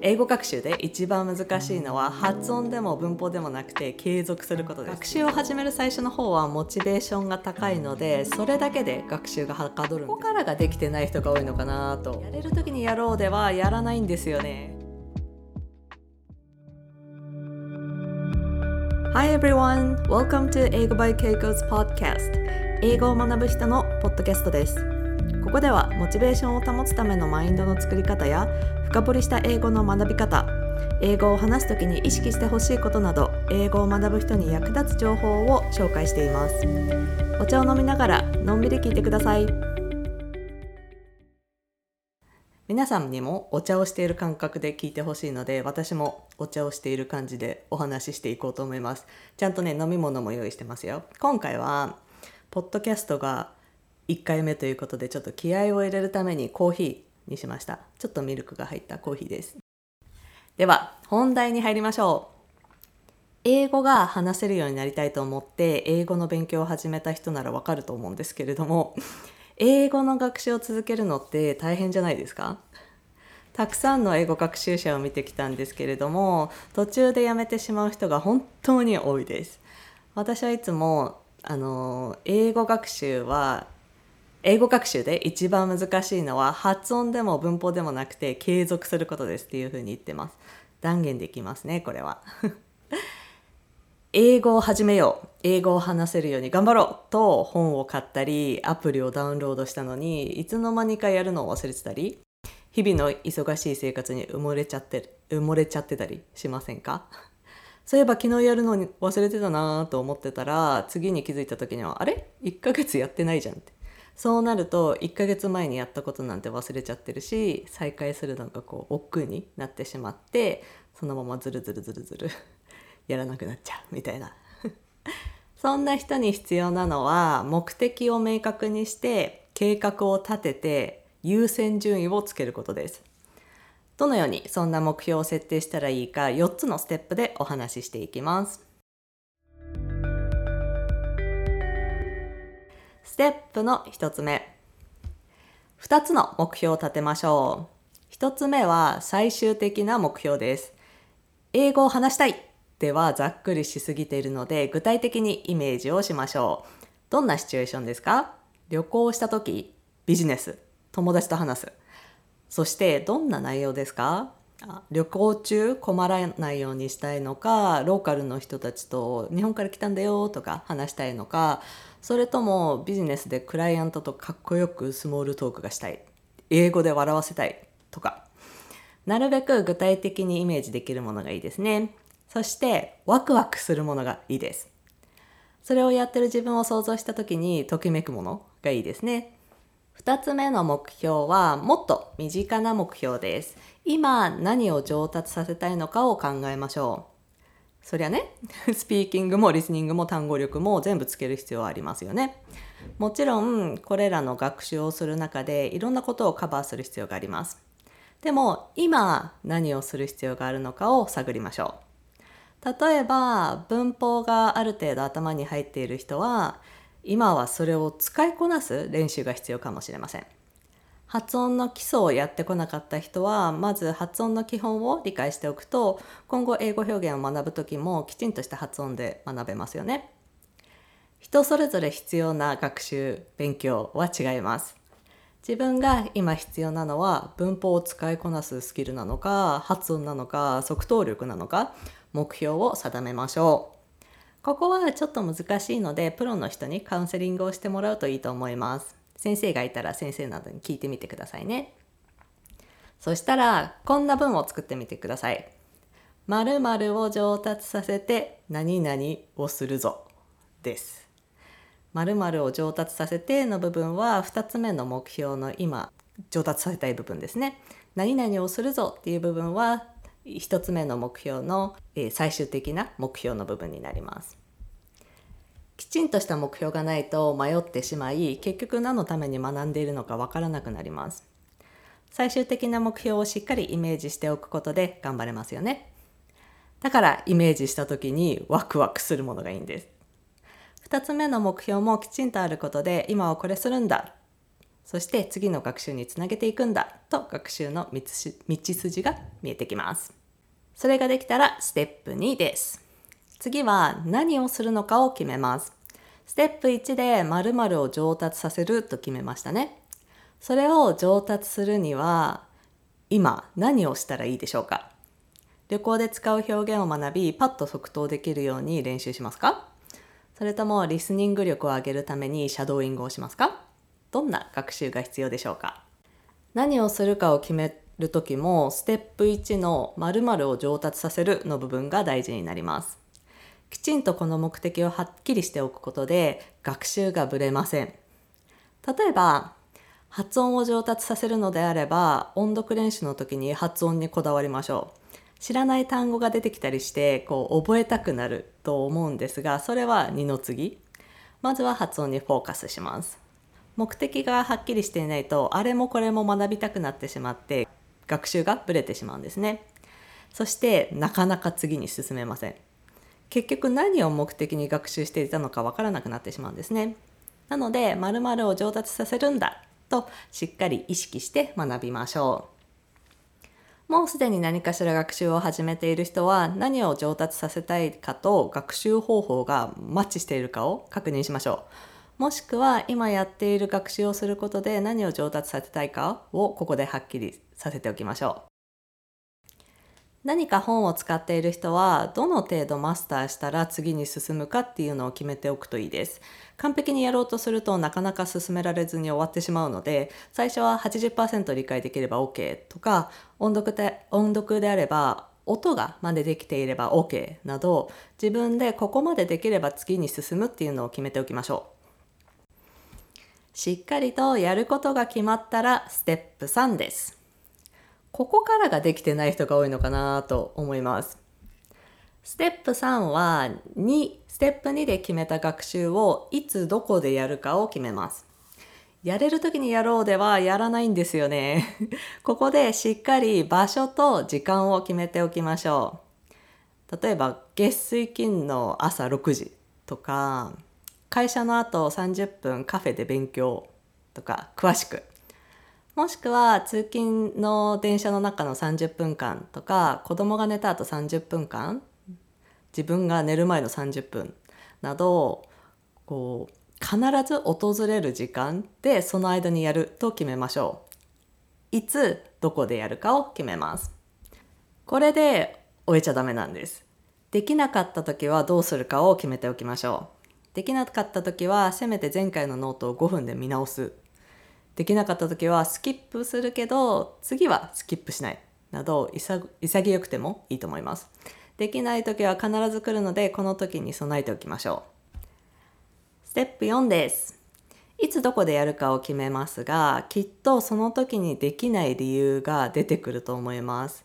英語学習で一番難しいのは発音でも文法でもなくて継続することです。学習を始める最初の方はモチベーションが高いのでそれだけで学習がはかどるここからができてない人が多いのかなとやれる時にやろうではやらないんですよね。Hi everyone! Welcome to 英語 by Keiko's podcast. 英語を学ぶ人のポッドキャストです。ここではモチベーションを保つためのマインドの作り方や深掘りした英語の学び方。英語を話す時に意識してほしいことなど英語を学ぶ人に役立つ情報を紹介しています。お茶を飲みながらのんびり聞いてください。皆さんにもお茶をしている感覚で聞いてほしいので私もお茶をしている感じでお話ししていこうと思います。ちゃんとね飲み物も用意してますよ。今回はポッドキャストが1回目ということでちょっと気合を入れるためにコーヒーにしました。ちょっとミルクが入ったコーヒーです。では本題に入りましょう。英語が話せるようになりたいと思って英語の勉強を始めた人ならわかると思うんですけれども英語の学習を続けるのって大変じゃないですか？たくさんの英語学習者を見てきたんですけれども途中でやめてしまう人が本当に多いです。私はいつもあの英語学習は英語学習で一番難しいのは発音でも文法でもなくて継続することですっていうふうに言ってます。断言できますねこれは。英語を始めよう。英語を話せるように頑張ろうと本を買ったりアプリをダウンロードしたのにいつの間にかやるのを忘れてたり日々の忙しい生活に埋もれちゃって埋もれちゃってたりしませんか？そういえば昨日やるのに忘れてたなと思ってたら次に気づいた時にはあれ？1ヶ月やってないじゃんって。そうなると1ヶ月前にやったことなんて忘れちゃってるし再開するのがこう億劫になってしまってそのままズルズルズルズル やらなくなっちゃうみたいな。そんな人に必要なのは目的を明確にして計画を立てて優先順位をつけることです。どのようにそんな目標を設定したらいいか4つのステップでお話ししていきます。テップの1つ目。2つの目標を立てましょう。1つ目は最終的な目標です。英語を話したい。ではざっくりしすぎているので具体的にイメージをしましょう。どんなシチュエーションですか？旅行した時ビジネス友達と話す。そしてどんな内容ですか？旅行中困らないようにしたいのかローカルの人たちと日本から来たんだよとか話したいのかそれともビジネスでクライアントとかっこよくスモールトークがしたい英語で笑わせたいとか。なるべく具体的にイメージできるものがいいですね。そしてワクワクするものがいいです。それをやってる自分を想像した時にときめくものがいいですね。2つ目の目標はもっと身近な目標です。今何を上達させたいのかを考えましょう。そりゃねスピーキングもリスニングも単語力も全部つける必要はありますよね。もちろんこれらの学習をする中でいろんなことをカバーする必要があります。でも今何をする必要があるのかを探りましょう。例えば文法がある程度頭に入っている人は今はそれを使いこなす練習が必要かもしれません。発音の基礎をやってこなかった人はまず発音の基本を理解しておくと今後英語表現を学ぶ時もきちんとした発音で学べますよね。人それぞれ必要な学習勉強は違います。自分が今必要なのは文法を使いこなすスキルなのか発音なのか即答力なのか目標を定めましょう。ここはちょっと難しいのでプロの人にカウンセリングをしてもらうといいと思います。先生がいたら先生などに聞いてみてくださいね。そしたらこんな文を作ってみてください。〇〇を上達させて何々をするぞ。です。〇〇を上達させての部分は2つ目の目標の今上達させたい部分ですね。何々をするぞっていう部分は1つ目の目標の最終的な目標の部分になります。きちんとした目標がないと迷ってしまい結局何のために学んでいるのかわからなくなります。最終的な目標をしっかりイメージしておくことで頑張れますよね。だからイメージした時にワクワクするものがいいんです。2つ目の目標もきちんとあることで今はこれするんだそして次の学習につなげていくんだと学習の道筋が見えてきます。それができたらステップ2です。次は何をするのかを決めます。ステップ1で〇〇を上達させると決めましたね。それを上達するには今何をしたらいいでしょうか旅行で使う表現を学びパッと即答できるように練習しますかそれともリスニング力を上げるためにシャドーイングをしますかどんな学習が必要でしょうか何をするかを決める時もステップ1の〇〇を上達させるの部分が大事になります。きちんとこの目的をはっきりしておくことで学習がぶれません。例えば発音を上達させるのであれば音読練習の時に発音にこだわりましょう。知らない単語が出てきたりしてこう覚えたくなると思うんですがそれは二の次まずは発音にフォーカスします目的がはっきりしていないとあれもこれも学びたくなってしまって学習がブレてしまうんですね。そしてなかなか次に進めません。結局何を目的に学習していたのかわからなくなってしまうんですね。なので〇〇を上達させるんだとしっかり意識して学びましょう。もうすでに何かしら学習を始めている人は何を上達させたいかと学習方法がマッチしているかを確認しましょう。もしくは今やっている学習をすることで何を上達させたいかをここではっきりさせておきましょう。何か本を使っている人はどの程度マスターしたら次に進むかっていうのを決めておくといいです。完璧にやろうとするとなかなか進められずに終わってしまうので最初は80%理解できれば OK とか音読で音読であれば音が真似できていれば OK など自分でここまでできれば次に進むっていうのを決めておきましょう。しっかりとやることが決まったらステップ3です。ここからができてない人が多いのかなと思います。ステップ3は2、ステップ2で決めた学習をいつどこでやるかを決めます。やれる時にやろうではやらないんですよね。ここでしっかり場所と時間を決めておきましょう。例えば月水金の朝6時とか会社の後30分カフェで勉強とか詳しくもしくは通勤の電車の中の30分間とか子供が寝た後30分間自分が寝る前の30分などこう必ず訪れる時間でその間にやると決めましょう。いつどこでやるかを決めます。これで終えちゃダメなんです。できなかった時はどうするかを決めておきましょう。できなかった時はせめて前回のノートを5分で見直すできなかった時はスキップするけど次はスキップしないなど潔くてもいいと思います。できない時は必ず来るのでこの時に備えておきましょう。ステップ4です。いつどこでやるかを決めますがきっとその時にできない理由が出てくると思います。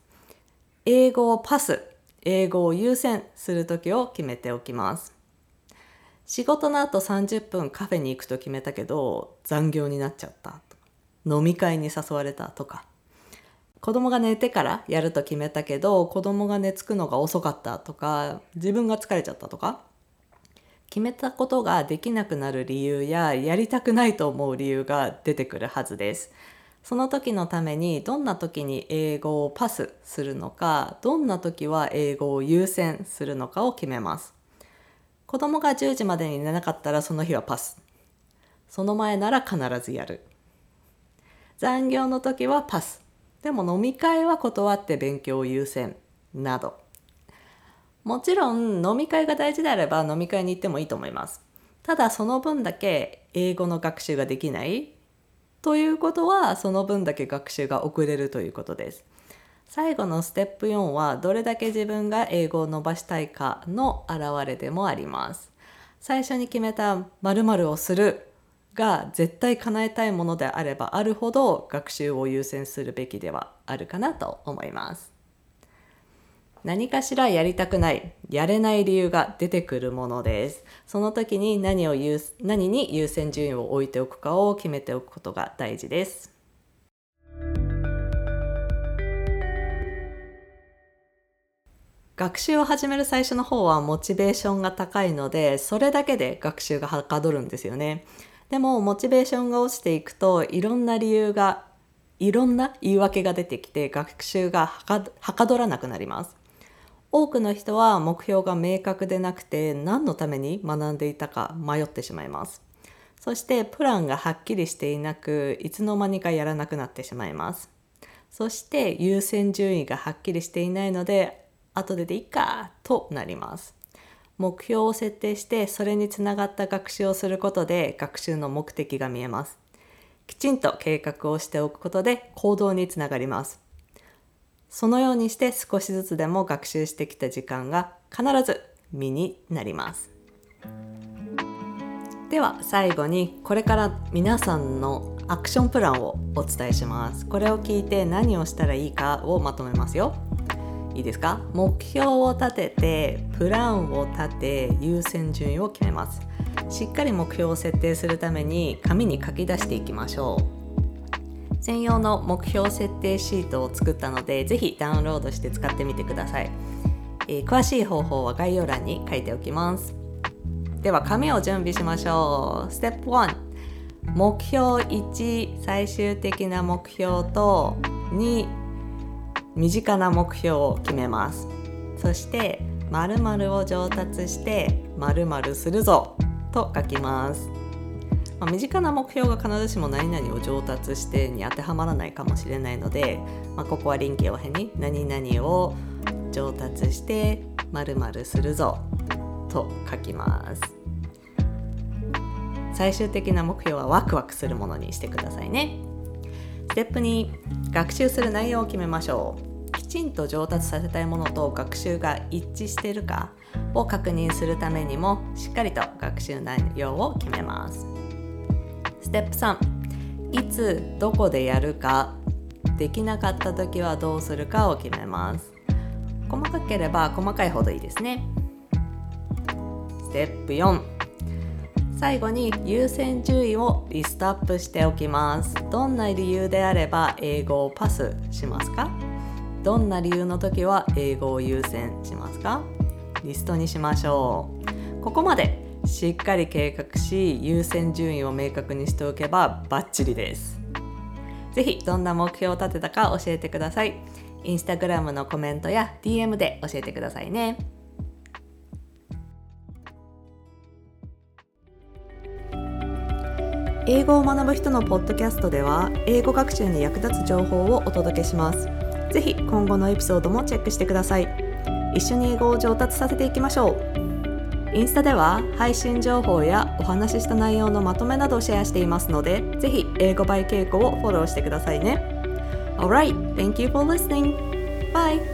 英語をパス、英語を優先する時を決めておきます。仕事の後30分カフェに行くと決めたけど残業になっちゃった飲み会に誘われたとか子供が寝てからやると決めたけど子供が寝つくのが遅かったとか自分が疲れちゃったとか決めたことができなくなる理由ややりたくないと思う理由が出てくるはずです。その時のためにどんな時に英語をパスするのかどんな時は英語を優先するのかを決めます。子供が10時までに寝なかったらその日はパス。その前なら必ずやる。残業の時はパス。でも飲み会は断って勉強を優先。など。もちろん飲み会が大事であれば飲み会に行ってもいいと思います。ただその分だけ英語の学習ができないということはその分だけ学習が遅れるということです。最後のステップ4はどれだけ自分が英語を伸ばしたいかの表れでもあります。最初に決めた〇〇をするが絶対叶えたいものであればあるほど学習を優先するべきではあるかなと思います。何かしらやりたくない、やれない理由が出てくるものです。その時に何を何に優先順位を置いておくかを決めておくことが大事です。学習を始める最初の方はモチベーションが高いのでそれだけで学習がはかどるんですよね。でもモチベーションが落ちていくといろんな理由がいろんな言い訳が出てきて学習がはかどらなくなります。多くの人は目標が明確でなくて何のために学んでいたか迷ってしまいます。そしてプランがはっきりしていなくいつの間にかやらなくなってしまいます。そして優先順位がはっきりしていないので後ででいいかとなります。目標を設定してそれにつながった学習をすることで学習の目的が見えます。きちんと計画をしておくことで行動につながります。そのようにして少しずつでも学習してきた時間が必ず身になります。では最後にこれから皆さんのアクションプランをお伝えします。これを聞いて何をしたらいいかをまとめますよ。いいですか？目標を立ててプランを立て優先順位を決めます。しっかり目標を設定するために紙に書き出していきましょう。専用の目標設定シートを作ったのでぜひダウンロードして使ってみてください、えー、詳しい方法は概要欄に書いておきます。では紙を準備しましょう。ステップ1目標1最終的な目標と2身近な目標を決めます。そして〇〇を上達して〇〇するぞと書きます、まあ、身近な目標が必ずしも何々を上達してに当てはまらないかもしれないので、まあ、ここは臨機応変に何々を上達して〇〇するぞと書きます。最終的な目標はワクワクするものにしてくださいね。ステップ2学習する内容を決めましょう。きちんと上達させたいものと学習が一致しているかを確認するためにもしっかりと学習内容を決めます。ステップ3いつどこでやるかできなかった時はどうするかを決めます。細かければ細かいほどいいですね。ステップ4最後に優先順位をリストアップしておきます。どんな理由であれば英語をパスしますか？どんな理由の時は英語を優先しますか？リストにしましょう。ここまでしっかり計画し優先順位を明確にしておけばバッチリです。是非どんな目標を立てたか教えてください。インスタグラムのコメントや DM で教えてくださいね。英語を学ぶ人のポッドキャストでは英語学習に役立つ情報をお届けしますぜひ今後のエピソードもチェックしてください一緒に英語を上達させていきましょうインスタでは配信情報やお話しした内容のまとめなどをシェアしていますのでぜひ英語バイ稽古をフォローしてくださいね Alright, thank you for listening! Bye!